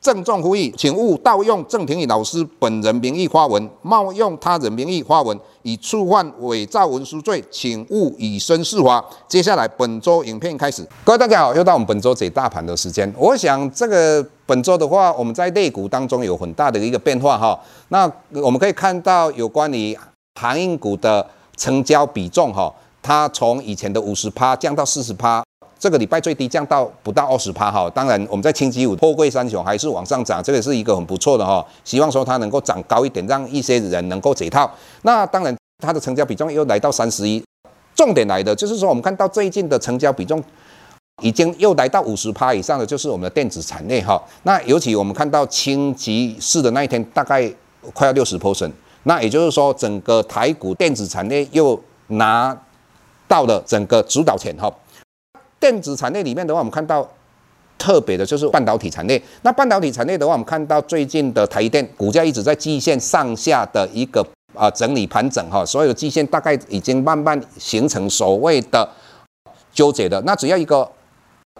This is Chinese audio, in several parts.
郑重呼吁，请勿盗用郑庭宇老师本人名义发文，冒用他人名义发文，以触犯伪造文书罪，请勿以身试法。接下来本周影片开始，各位大家好，又到我们本周解大盘的时间。我想这个本周的话，我们在类股当中有很大的一个变化哈。那我们可以看到有关于航运股的成交比重哈，它从以前的五十趴降到四十趴。这个礼拜最低降到不到二十趴哈，当然我们在星期五货柜三雄还是往上涨，这个是一个很不错的哈，希望说它能够涨高一点，让一些人能够解套。那当然它的成交比重又来到三十一，重点来的就是说我们看到最近的成交比重已经又来到五十趴以上的，就是我们的电子产业哈。那尤其我们看到星期四的那一天大概快要六十 percent，那也就是说整个台股电子产业又拿到了整个主导权哈。电子产业里面的话，我们看到特别的就是半导体产业。那半导体产业的话，我们看到最近的台电股价一直在季线上下的一个啊整理盘整哈，所有的季线大概已经慢慢形成所谓的纠结的。那只要一个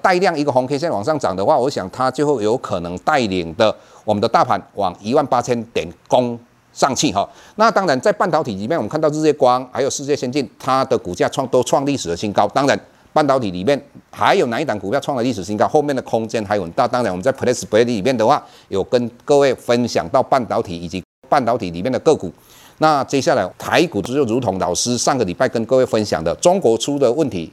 带量一个红 K 线往上涨的话，我想它就有可能带领的我们的大盘往一万八千点攻上去哈。那当然在半导体里面，我们看到日月光还有世界先进，它的股价创都创历史的新高。当然。半导体里面还有哪一档股票创了历史新高？后面的空间还有很大。当然，我们在 PressPlay 里面的话，有跟各位分享到半导体以及半导体里面的个股。那接下来台股就如同老师上个礼拜跟各位分享的，中国出的问题，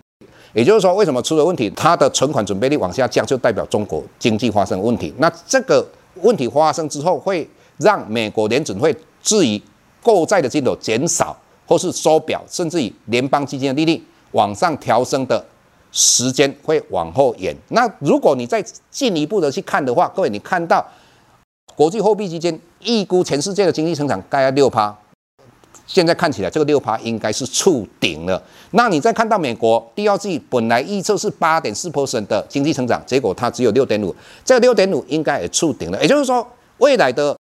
也就是说，为什么出了问题？它的存款准备率往下降，就代表中国经济发生问题。那这个问题发生之后，会让美国联准会质疑购债的金额减少，或是缩表，甚至于联邦基金的利率。往上调升的时间会往后延。那如果你再进一步的去看的话，各位，你看到国际货币基金预估全世界的经济成长大概六趴，现在看起来这个六趴应该是触顶了。那你再看到美国第二季本来预测是八点四 percent 的经济成长，结果它只有六点五，这个六点五应该也触顶了。也就是说，未来的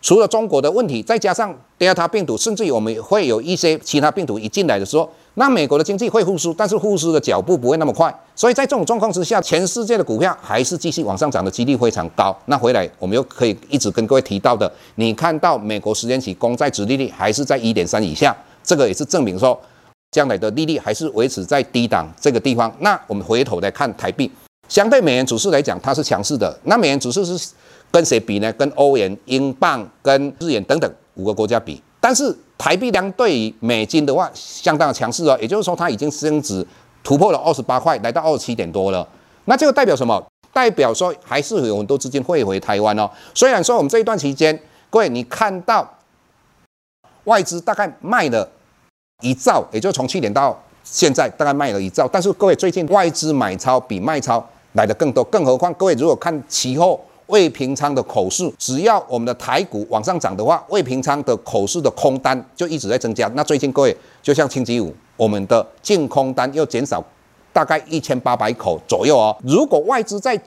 除了中国的问题，再加上 Delta 病毒，甚至于我们会有一些其他病毒一进来的时候。那美国的经济会复苏，但是复苏的脚步不会那么快，所以在这种状况之下，全世界的股票还是继续往上涨的几率非常高。那回来我们又可以一直跟各位提到的，你看到美国十年期公债殖利率还是在一点三以下，这个也是证明说将来的利率还是维持在低档这个地方。那我们回头来看台币，相对美元指数来讲，它是强势的。那美元指数是跟谁比呢？跟欧元、英镑、跟日元等等五个国家比，但是。台币相对于美金的话，相当的强势哦，也就是说它已经升值突破了二十八块，来到二十七点多了。那这个代表什么？代表说还是有很多资金汇回台湾哦。虽然说我们这一段期间，各位你看到外资大概卖了一兆，也就从去年到现在大概卖了一兆，但是各位最近外资买超比卖超来的更多，更何况各位如果看期货。未平仓的口数，只要我们的台股往上涨的话，未平仓的口数的空单就一直在增加。那最近各位，就像星期五，我们的净空单又减少大概一千八百口左右哦。如果外资在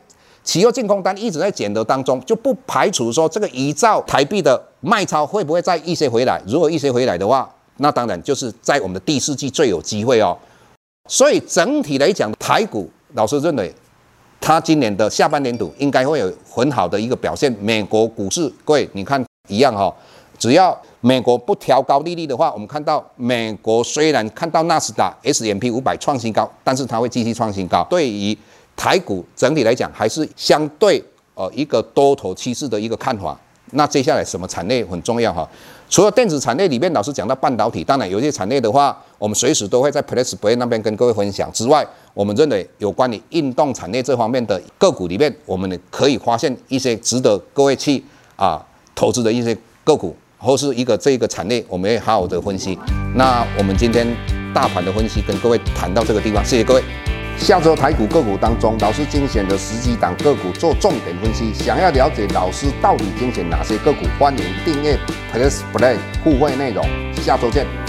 期货净空单一直在减的当中，就不排除说这个一兆台币的卖超会不会再一些回来。如果一些回来的话，那当然就是在我们的第四季最有机会哦。所以整体来讲，台股老师认为。它今年的下半年度应该会有很好的一个表现。美国股市，各位你看一样哈、哦，只要美国不调高利率的话，我们看到美国虽然看到纳斯达 S M P 五百创新高，但是它会继续创新高。对于台股整体来讲，还是相对呃一个多头趋势的一个看法。那接下来什么产业很重要哈？除了电子产业里面，老师讲到半导体，当然有些产业的话，我们随时都会在 PressPlay 那边跟各位分享。之外，我们认为有关于运动产业这方面的个股里面，我们可以发现一些值得各位去啊投资的一些个股。或是一个这个产业，我们会好好的分析。那我们今天大盘的分析跟各位谈到这个地方，谢谢各位。下周台股个股当中，老师精选的十几档个股做重点分析。想要了解老师到底精选哪些个股，欢迎订阅 Plus Play 互惠内容。下周见。